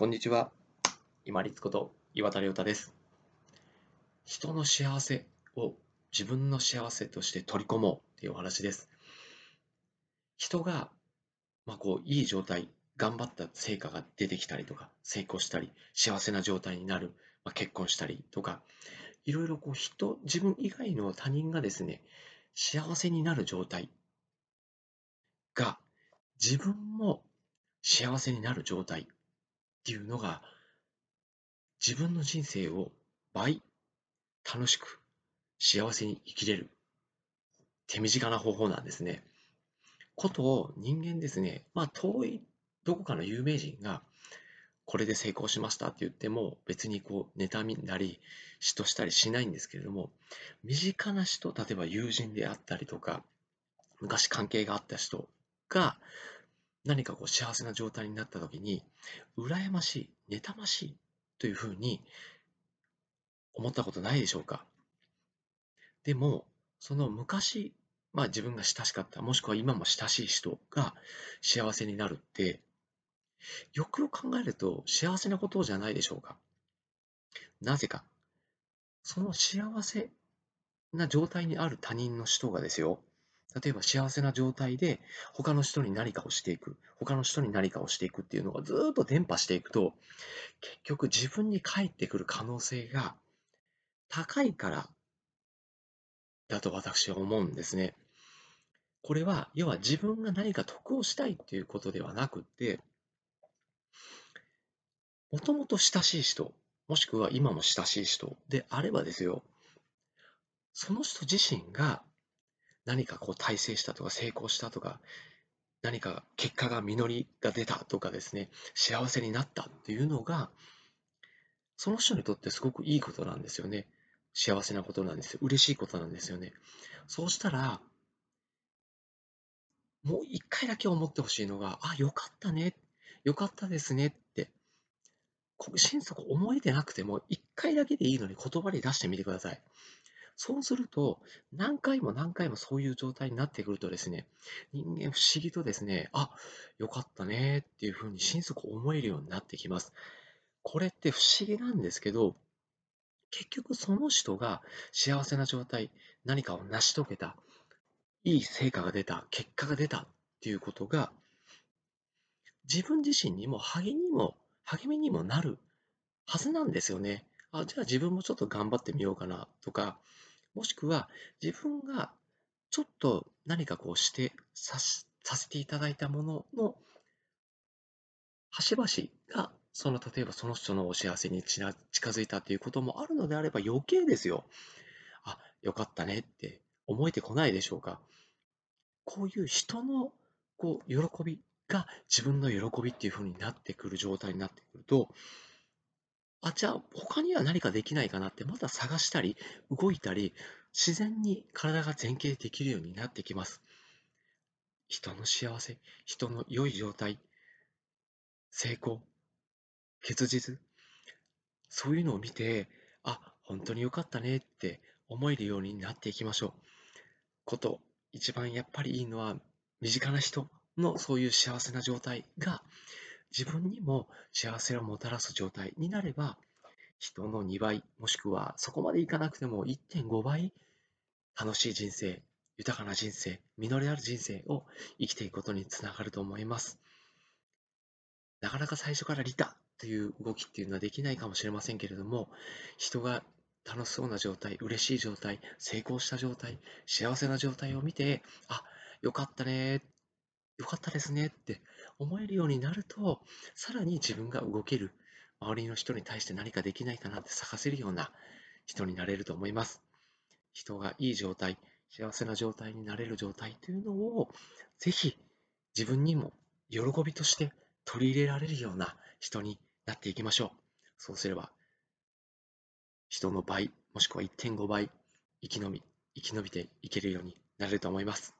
こんにちは。今立こと岩田亮太です。人の幸せを自分の幸せとして取り込もうっていうお話です。人が、まあ、こういい状態、頑張った成果が出てきたりとか、成功したり、幸せな状態になる、まあ、結婚したりとか、いろいろこう人、自分以外の他人がですね、幸せになる状態が自分も幸せになる状態っていうのが自分の人生を倍楽しく幸せに生きれる手短な方法なんですね。ことを人間ですね、まあ遠いどこかの有名人がこれで成功しましたって言っても別にこう妬みなり嫉妬したりしないんですけれども身近な人例えば友人であったりとか昔関係があった人が何かこう幸せな状態になった時に羨ましい妬ましいというふうに思ったことないでしょうか。でもその昔まあ自分が親しかったもしくは今も親しい人が幸せになるってよくよく考えると幸せなことじゃないでしょうか。なぜか。その幸せな状態にある他人の人がですよ。例えば幸せな状態で他の人に何かをしていく、他の人に何かをしていくっていうのがずっと伝播していくと、結局自分に返ってくる可能性が高いからだと私は思うんですね。これは、要は自分が何か得をしたいっていうことではなくて、もともと親しい人、もしくは今も親しい人であればですよ、その人自身が何かこう大成したとか成功したとか、何か結果が実りが出たとかですね、幸せになったっていうのが、その人にとってすごくいいことなんですよね。幸せなことなんですよ。嬉しいことなんですよね。そうしたら、もう一回だけ思ってほしいのが、あ、よかったね。よかったですねって、心底思えてなくても、一回だけでいいのに言葉に出してみてください。そうすると、何回も何回もそういう状態になってくるとですね、人間不思議とですね、あ、よかったねっていうふうに心底思えるようになってきます。これって不思議なんですけど、結局その人が幸せな状態、何かを成し遂げた、いい成果が出た、結果が出たっていうことが、自分自身にも励みにも、励みにもなるはずなんですよね。あ、じゃあ自分もちょっと頑張ってみようかなとか、もしくは自分がちょっと何かこうしてささせていただいたものの端々がその例えばその人のお幸せに近づいたということもあるのであれば余計ですよ。あ、よかったねって思えてこないでしょうか。こういう人のこう喜びが自分の喜びっていう風になってくる状態になってくると、あ、じゃあ他には何かできないかなってまた探したり動いたり自然に体が前傾できるようになってきます。人の幸せ、人の良い状態、成功、結実、そういうのを見て、あ、本当に良かったねって思えるようになっていきましょう。こと、一番やっぱりいいのは身近な人のそういう幸せな状態が自分にも幸せをもたらす状態になれば、人の2倍、もしくはそこまでいかなくても1.5倍、楽しい人生、豊かな人生、実りある人生を生きていくことにつながると思います。なかなか最初から利他という動きっていうのはできないかもしれませんけれども、人が楽しそうな状態、嬉しい状態、成功した状態、幸せな状態を見て、あ、よかったね、よかったですねって思えるようになると、さらに自分が動ける、周りの人に対して何かできないかなって探せるような人になれると思います。人がいい状態、幸せな状態になれる状態というのを、ぜひ自分にも喜びとして取り入れられるような人になっていきましょう。そうすれば、人の倍、もしくは1.5倍、生き延び、生き延びていけるようになれると思います。